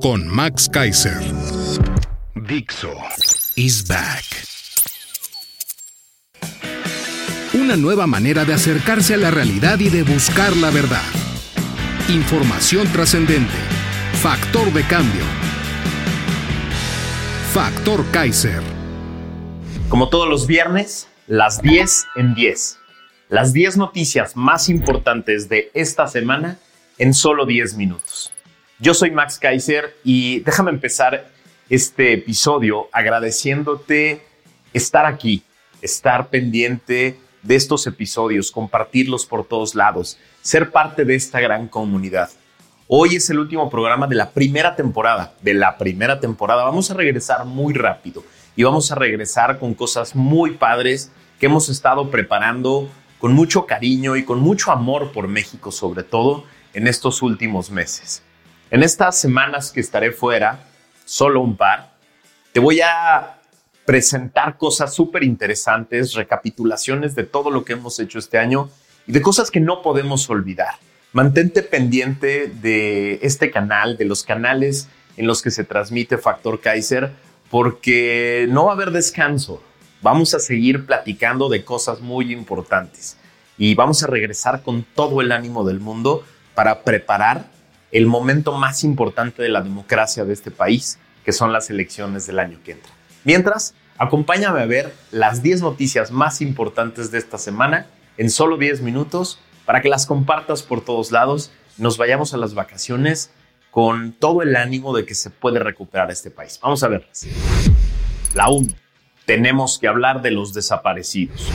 con Max Kaiser. Dixo is back. Una nueva manera de acercarse a la realidad y de buscar la verdad. Información trascendente. Factor de cambio. Factor Kaiser. Como todos los viernes, las 10 en 10. Las 10 noticias más importantes de esta semana en solo 10 minutos. Yo soy Max Kaiser y déjame empezar este episodio agradeciéndote estar aquí, estar pendiente de estos episodios, compartirlos por todos lados, ser parte de esta gran comunidad. Hoy es el último programa de la primera temporada, de la primera temporada. Vamos a regresar muy rápido y vamos a regresar con cosas muy padres que hemos estado preparando con mucho cariño y con mucho amor por México sobre todo en estos últimos meses. En estas semanas que estaré fuera, solo un par, te voy a presentar cosas súper interesantes, recapitulaciones de todo lo que hemos hecho este año y de cosas que no podemos olvidar. Mantente pendiente de este canal, de los canales en los que se transmite Factor Kaiser, porque no va a haber descanso. Vamos a seguir platicando de cosas muy importantes y vamos a regresar con todo el ánimo del mundo para preparar el momento más importante de la democracia de este país, que son las elecciones del año que entra. Mientras, acompáñame a ver las 10 noticias más importantes de esta semana en solo 10 minutos para que las compartas por todos lados nos vayamos a las vacaciones con todo el ánimo de que se puede recuperar este país. Vamos a verlas. La 1. Tenemos que hablar de los desaparecidos.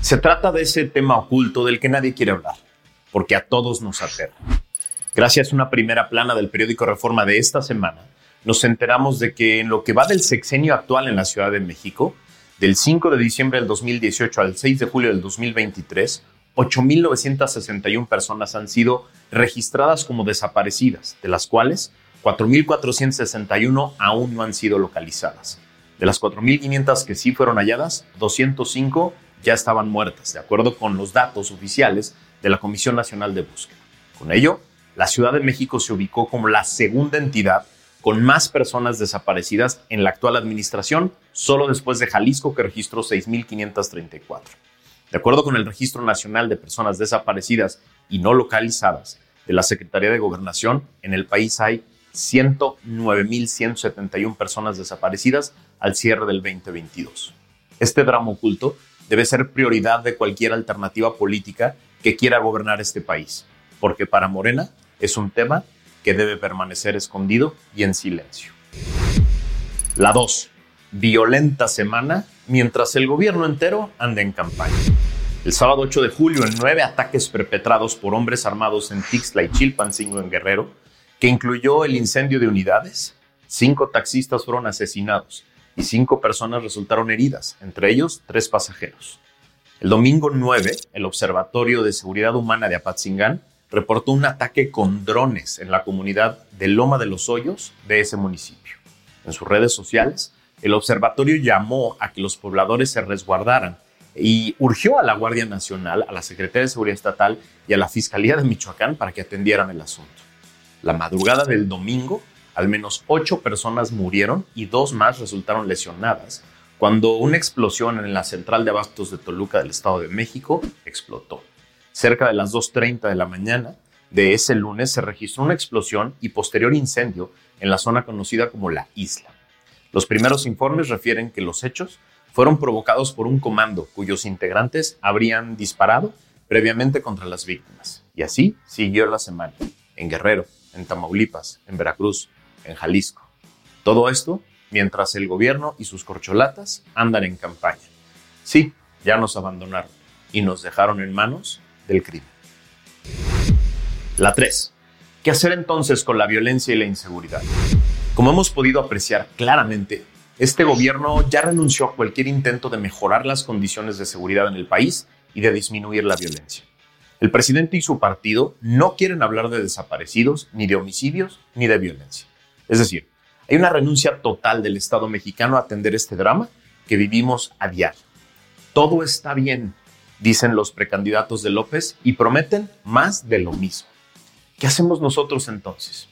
Se trata de ese tema oculto del que nadie quiere hablar, porque a todos nos aterra. Gracias a una primera plana del periódico Reforma de esta semana, nos enteramos de que en lo que va del sexenio actual en la Ciudad de México, del 5 de diciembre del 2018 al 6 de julio del 2023, 8.961 personas han sido registradas como desaparecidas, de las cuales 4.461 aún no han sido localizadas. De las 4.500 que sí fueron halladas, 205 ya estaban muertas, de acuerdo con los datos oficiales de la Comisión Nacional de Búsqueda. Con ello, la Ciudad de México se ubicó como la segunda entidad con más personas desaparecidas en la actual administración, solo después de Jalisco, que registró 6.534. De acuerdo con el Registro Nacional de Personas Desaparecidas y No Localizadas de la Secretaría de Gobernación, en el país hay 109.171 personas desaparecidas al cierre del 2022. Este drama oculto debe ser prioridad de cualquier alternativa política que quiera gobernar este país, porque para Morena es un tema que debe permanecer escondido y en silencio. La 2. Violenta semana mientras el gobierno entero anda en campaña. El sábado 8 de julio, en nueve ataques perpetrados por hombres armados en Tixla y Chilpancingo en Guerrero, que incluyó el incendio de unidades, cinco taxistas fueron asesinados y cinco personas resultaron heridas, entre ellos tres pasajeros. El domingo 9, el Observatorio de Seguridad Humana de Apatzingán reportó un ataque con drones en la comunidad de Loma de los Hoyos de ese municipio. En sus redes sociales, el observatorio llamó a que los pobladores se resguardaran y urgió a la Guardia Nacional, a la Secretaría de Seguridad Estatal y a la Fiscalía de Michoacán para que atendieran el asunto. La madrugada del domingo, al menos ocho personas murieron y dos más resultaron lesionadas cuando una explosión en la central de abastos de Toluca del Estado de México explotó. Cerca de las 2.30 de la mañana de ese lunes se registró una explosión y posterior incendio en la zona conocida como la isla. Los primeros informes refieren que los hechos fueron provocados por un comando cuyos integrantes habrían disparado previamente contra las víctimas. Y así siguió la semana, en Guerrero, en Tamaulipas, en Veracruz, en Jalisco. Todo esto mientras el gobierno y sus corcholatas andan en campaña. Sí, ya nos abandonaron y nos dejaron en manos del crimen. La 3. ¿Qué hacer entonces con la violencia y la inseguridad? Como hemos podido apreciar claramente, este gobierno ya renunció a cualquier intento de mejorar las condiciones de seguridad en el país y de disminuir la violencia. El presidente y su partido no quieren hablar de desaparecidos, ni de homicidios, ni de violencia. Es decir, hay una renuncia total del Estado mexicano a atender este drama que vivimos a diario. Todo está bien, dicen los precandidatos de López y prometen más de lo mismo. ¿Qué hacemos nosotros entonces?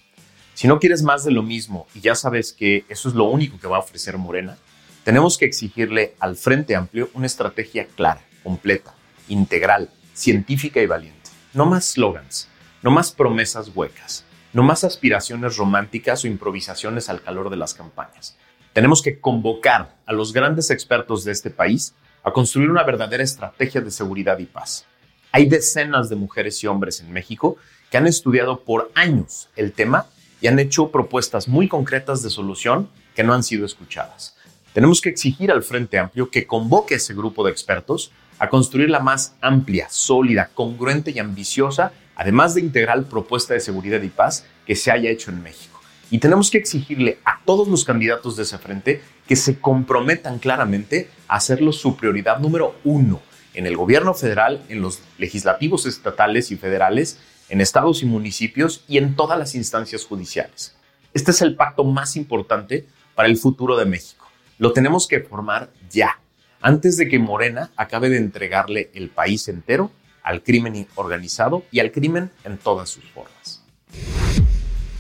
Si no quieres más de lo mismo y ya sabes que eso es lo único que va a ofrecer Morena, tenemos que exigirle al Frente Amplio una estrategia clara, completa, integral, científica y valiente. No más slogans, no más promesas huecas, no más aspiraciones románticas o improvisaciones al calor de las campañas. Tenemos que convocar a los grandes expertos de este país a construir una verdadera estrategia de seguridad y paz. Hay decenas de mujeres y hombres en México que han estudiado por años el tema y han hecho propuestas muy concretas de solución que no han sido escuchadas. Tenemos que exigir al Frente Amplio que convoque a ese grupo de expertos a construir la más amplia, sólida, congruente y ambiciosa, además de integral propuesta de seguridad y paz que se haya hecho en México. Y tenemos que exigirle a todos los candidatos de ese frente que se comprometan claramente hacerlo su prioridad número uno en el gobierno federal, en los legislativos estatales y federales, en estados y municipios y en todas las instancias judiciales. Este es el pacto más importante para el futuro de México. Lo tenemos que formar ya antes de que Morena acabe de entregarle el país entero al crimen organizado y al crimen en todas sus formas.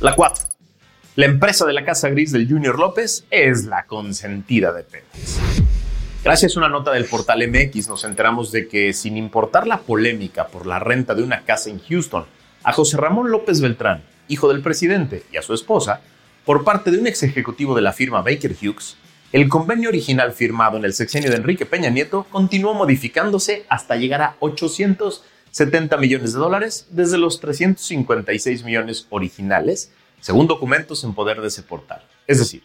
La 4. La empresa de la Casa Gris del Junior López es la consentida de Pemex. Gracias a una nota del portal MX nos enteramos de que sin importar la polémica por la renta de una casa en Houston, a José Ramón López Beltrán, hijo del presidente, y a su esposa, por parte de un ex ejecutivo de la firma Baker Hughes, el convenio original firmado en el sexenio de Enrique Peña Nieto continuó modificándose hasta llegar a 870 millones de dólares desde los 356 millones originales, según documentos en poder de ese portal. Es decir,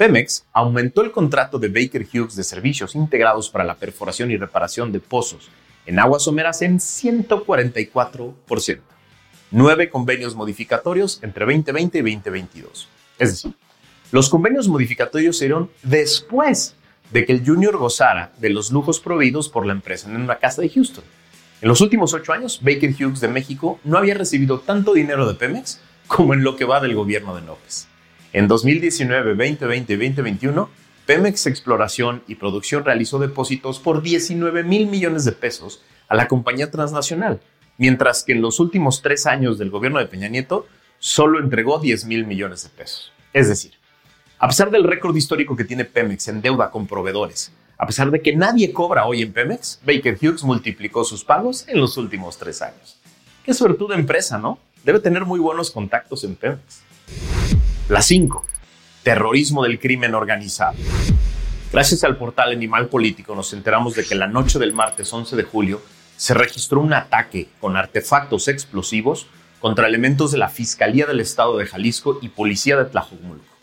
Pemex aumentó el contrato de Baker Hughes de servicios integrados para la perforación y reparación de pozos en aguas someras en 144%. Nueve convenios modificatorios entre 2020 y 2022. Es decir, los convenios modificatorios se después de que el Junior gozara de los lujos proveídos por la empresa en una casa de Houston. En los últimos ocho años, Baker Hughes de México no había recibido tanto dinero de Pemex como en lo que va del gobierno de López. En 2019, 2020 y 2021, Pemex Exploración y Producción realizó depósitos por 19 mil millones de pesos a la compañía transnacional, mientras que en los últimos tres años del gobierno de Peña Nieto solo entregó 10 mil millones de pesos. Es decir, a pesar del récord histórico que tiene Pemex en deuda con proveedores, a pesar de que nadie cobra hoy en Pemex, Baker Hughes multiplicó sus pagos en los últimos tres años. Qué suertuda empresa, ¿no? Debe tener muy buenos contactos en Pemex. La 5. Terrorismo del crimen organizado. Gracias al portal Animal Político nos enteramos de que la noche del martes 11 de julio se registró un ataque con artefactos explosivos contra elementos de la Fiscalía del Estado de Jalisco y Policía de Tlajomulco.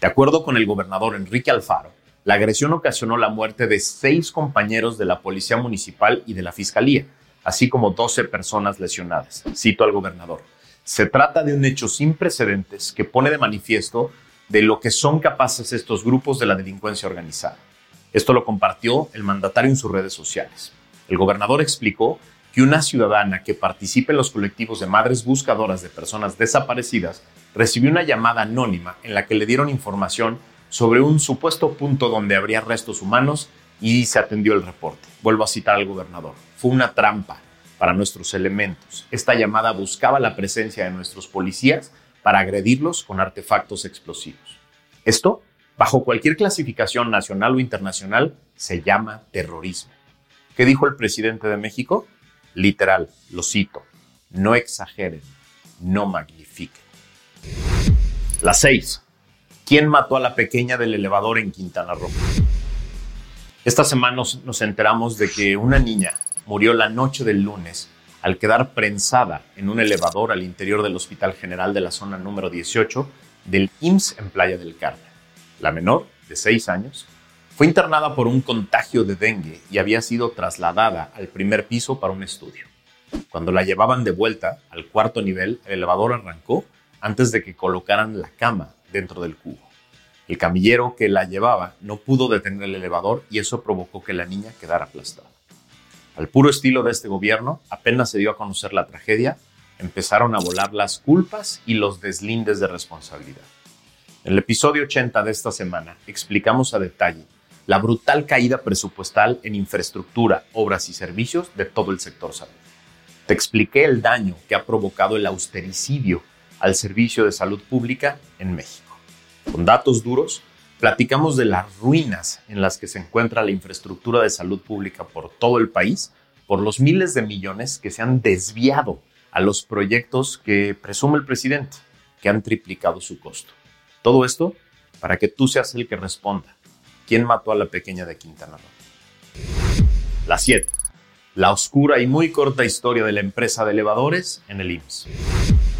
De acuerdo con el gobernador Enrique Alfaro, la agresión ocasionó la muerte de seis compañeros de la Policía Municipal y de la Fiscalía, así como 12 personas lesionadas. Cito al gobernador. Se trata de un hecho sin precedentes que pone de manifiesto de lo que son capaces estos grupos de la delincuencia organizada. Esto lo compartió el mandatario en sus redes sociales. El gobernador explicó que una ciudadana que participe en los colectivos de madres buscadoras de personas desaparecidas recibió una llamada anónima en la que le dieron información sobre un supuesto punto donde habría restos humanos y se atendió el reporte. Vuelvo a citar al gobernador. Fue una trampa para nuestros elementos. Esta llamada buscaba la presencia de nuestros policías para agredirlos con artefactos explosivos. Esto, bajo cualquier clasificación nacional o internacional, se llama terrorismo. ¿Qué dijo el presidente de México? Literal, lo cito, no exageren, no magnifiquen. La 6. ¿Quién mató a la pequeña del elevador en Quintana Roo? Esta semana nos, enteramos de que una niña murió la noche del lunes al quedar prensada en un elevador al interior del Hospital General de la zona número 18 del IMSS en Playa del Carmen. La menor, de 6 años, Fue internada por un contagio de dengue y había sido trasladada al primer piso para un estudio. Cuando la llevaban de vuelta al cuarto nivel, el elevador arrancó antes de que colocaran la cama dentro del cubo. El camillero que la llevaba no pudo detener el elevador y eso provocó que la niña quedara aplastada. Al puro estilo de este gobierno, apenas se dio a conocer la tragedia, empezaron a volar las culpas y los deslindes de responsabilidad. En el episodio 80 de esta semana explicamos a detalle la brutal caída presupuestal en infraestructura, obras y servicios de todo el sector salud. Te expliqué el daño que ha provocado el austericidio al servicio de salud pública en México. Con datos duros, platicamos de las ruinas en las que se encuentra la infraestructura de salud pública por todo el país, por los miles de millones que se han desviado a los proyectos que presume el presidente, que han triplicado su costo. Todo esto para que tú seas el que responda ¿Quién mató a la pequeña de Quintana Roo? La 7. La oscura y muy corta historia de la empresa de elevadores en el IMSS.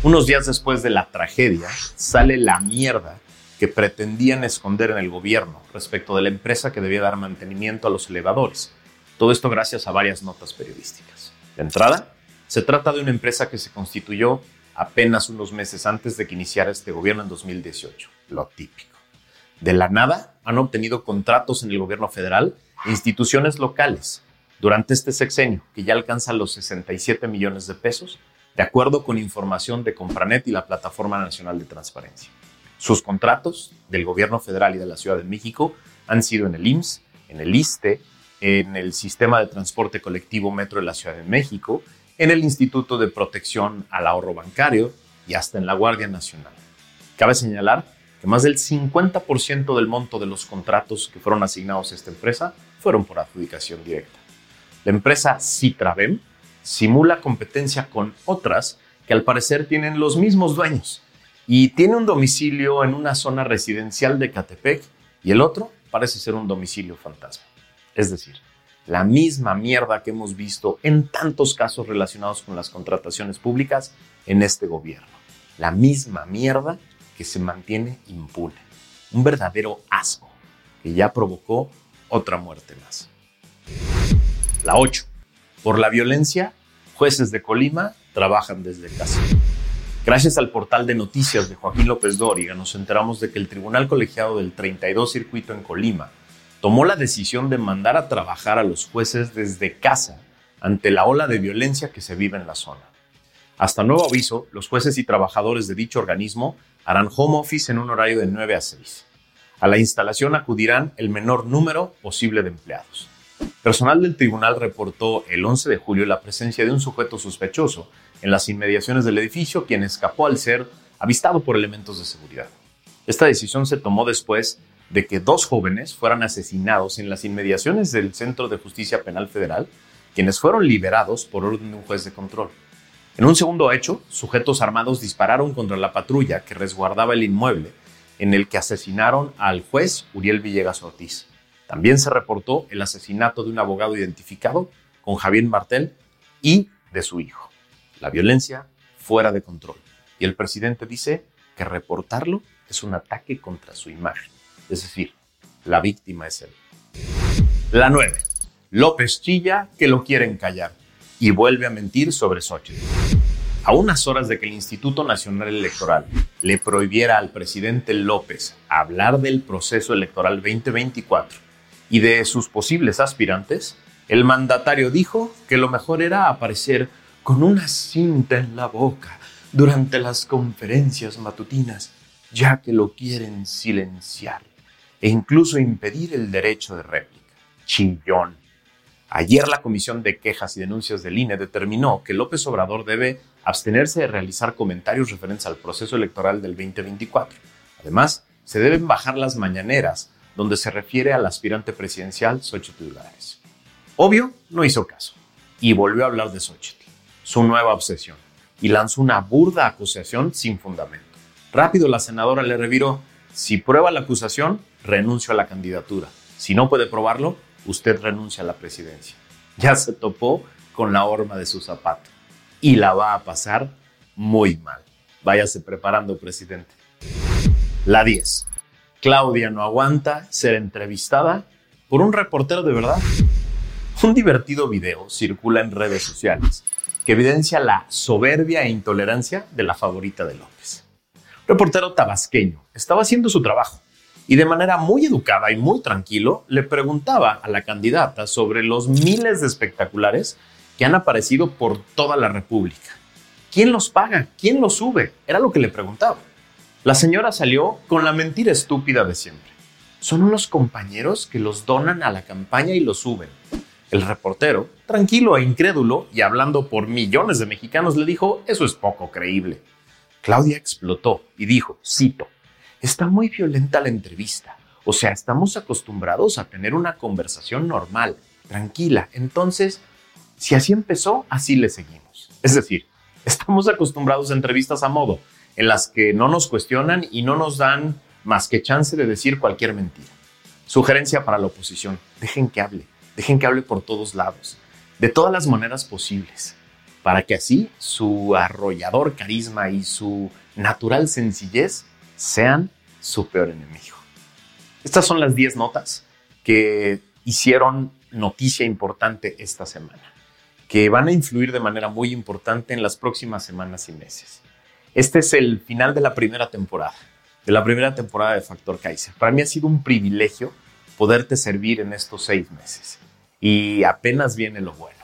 Unos días después de la tragedia, sale la mierda que pretendían esconder en el gobierno respecto de la empresa que debía dar mantenimiento a los elevadores. Todo esto gracias a varias notas periodísticas. De entrada, se trata de una empresa que se constituyó apenas unos meses antes de que iniciara este gobierno en 2018, lo típico. De la nada han obtenido contratos en el gobierno federal e instituciones locales durante este sexenio, que ya alcanza los 67 millones de pesos, de acuerdo con información de Compranet y la Plataforma Nacional de Transparencia. Sus contratos del gobierno federal y de la Ciudad de México han sido en el IMSS, en el ISTE, en el Sistema de Transporte Colectivo Metro de la Ciudad de México, en el Instituto de Protección al Ahorro Bancario y hasta en la Guardia Nacional. Cabe señalar que más del 50% del monto de los contratos que fueron asignados a esta empresa fueron por adjudicación directa. La empresa Citravem simula competencia con otras que al parecer tienen los mismos dueños y tiene un domicilio en una zona residencial de Catepec y el otro parece ser un domicilio fantasma. Es decir, la misma mierda que hemos visto en tantos casos relacionados con las contrataciones públicas en este gobierno. La misma mierda que se mantiene impune. Un verdadero asco que ya provocó otra muerte más. La 8. Por la violencia, jueces de Colima trabajan desde casa. Gracias al portal de noticias de Joaquín López Dóriga nos enteramos de que el Tribunal Colegiado del 32 Circuito en Colima tomó la decisión de mandar a trabajar a los jueces desde casa ante la ola de violencia que se vive en la zona. Hasta nuevo aviso, los jueces y trabajadores de dicho organismo harán home office en un horario de 9 a 6. A la instalación acudirán el menor número posible de empleados. Personal del tribunal reportó el 11 de julio la presencia de un sujeto sospechoso en las inmediaciones del edificio, quien escapó al ser avistado por elementos de seguridad. Esta decisión se tomó después de que dos jóvenes fueran asesinados en las inmediaciones del Centro de Justicia Penal Federal, quienes fueron liberados por orden de un juez de control. En un segundo hecho, sujetos armados dispararon contra la patrulla que resguardaba el inmueble en el que asesinaron al juez Uriel Villegas Ortiz. También se reportó el asesinato de un abogado identificado con Javier Martel y de su hijo. La violencia fuera de control. Y el presidente dice que reportarlo es un ataque contra su imagen. Es decir, la víctima es él. La 9. López chilla que lo quieren callar y vuelve a mentir sobre Xochitl. A unas horas de que el Instituto Nacional Electoral le prohibiera al presidente López hablar del proceso electoral 2024 y de sus posibles aspirantes, el mandatario dijo que lo mejor era aparecer con una cinta en la boca durante las conferencias matutinas, ya que lo quieren silenciar e incluso impedir el derecho de réplica. Chillón. Ayer la Comisión de Quejas y Denuncias del INE determinó que López Obrador debe abstenerse de realizar comentarios referentes al proceso electoral del 2024. Además, se deben bajar las mañaneras donde se refiere al aspirante presidencial Xochitl Gálvez. Obvio, no hizo caso y volvió a hablar de Xochitl, su nueva obsesión, y lanzó una burda acusación sin fundamento. Rápido la senadora le reviró, si prueba la acusación, renuncio a la candidatura. Si no puede probarlo, usted renuncia a la presidencia. Ya se topó con la horma de su zapato y la va a pasar muy mal. Váyase preparando, presidente. La 10. Claudia no aguanta ser entrevistada por un reportero de verdad. Un divertido video circula en redes sociales que evidencia la soberbia e intolerancia de la favorita de López. Reportero tabasqueño estaba haciendo su trabajo y de manera muy educada y muy tranquilo le preguntaba a la candidata sobre los miles de espectaculares que han aparecido por toda la República. ¿Quién los paga? ¿Quién los sube? Era lo que le preguntaba. La señora salió con la mentira estúpida de siempre. Son unos compañeros que los donan a la campaña y los suben. El reportero, tranquilo e incrédulo y hablando por millones de mexicanos, le dijo, eso es poco creíble. Claudia explotó y dijo, cito, Está muy violenta la entrevista. O sea, estamos acostumbrados a tener una conversación normal, tranquila. Entonces, si así empezó, así le seguimos. Es decir, estamos acostumbrados a entrevistas a modo, en las que no nos cuestionan y no nos dan más que chance de decir cualquier mentira. Sugerencia para la oposición, dejen que hable, dejen que hable por todos lados, de todas las maneras posibles, para que así su arrollador carisma y su natural sencillez sean su peor enemigo. Estas son las 10 notas que hicieron noticia importante esta semana, que van a influir de manera muy importante en las próximas semanas y meses. Este es el final de la primera temporada, de la primera temporada de Factor Kaiser. Para mí ha sido un privilegio poderte servir en estos seis meses y apenas viene lo bueno.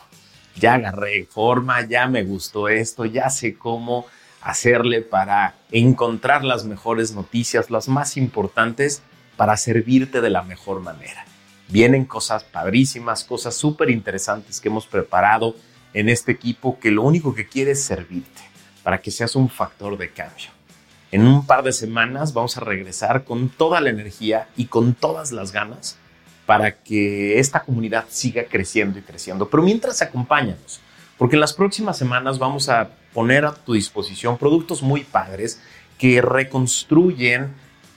Ya agarré forma, ya me gustó esto, ya sé cómo hacerle para encontrar las mejores noticias, las más importantes, para servirte de la mejor manera. Vienen cosas padrísimas, cosas súper interesantes que hemos preparado en este equipo que lo único que quiere es servirte para que seas un factor de cambio. En un par de semanas vamos a regresar con toda la energía y con todas las ganas para que esta comunidad siga creciendo y creciendo. Pero mientras acompáñanos, porque en las próximas semanas vamos a poner a tu disposición productos muy padres que reconstruyen,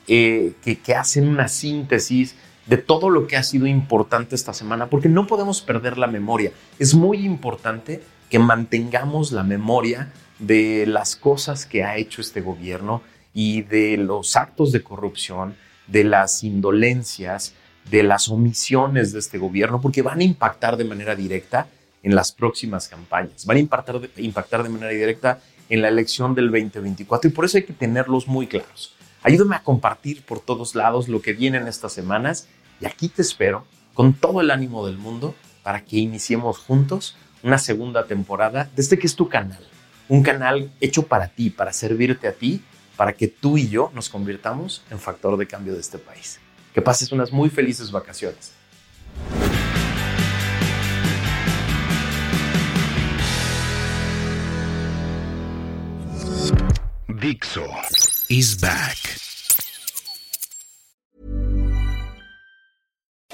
eh, que, que hacen una síntesis de todo lo que ha sido importante esta semana, porque no podemos perder la memoria. Es muy importante que mantengamos la memoria de las cosas que ha hecho este gobierno y de los actos de corrupción, de las indolencias, de las omisiones de este gobierno, porque van a impactar de manera directa en las próximas campañas, van a impactar de, impactar de manera directa en la elección del 2024 y por eso hay que tenerlos muy claros. Ayúdame a compartir por todos lados lo que viene en estas semanas y aquí te espero con todo el ánimo del mundo para que iniciemos juntos una segunda temporada desde que es tu canal. Un canal hecho para ti, para servirte a ti, para que tú y yo nos convirtamos en factor de cambio de este país. Que pases unas muy felices vacaciones. Dixo is back.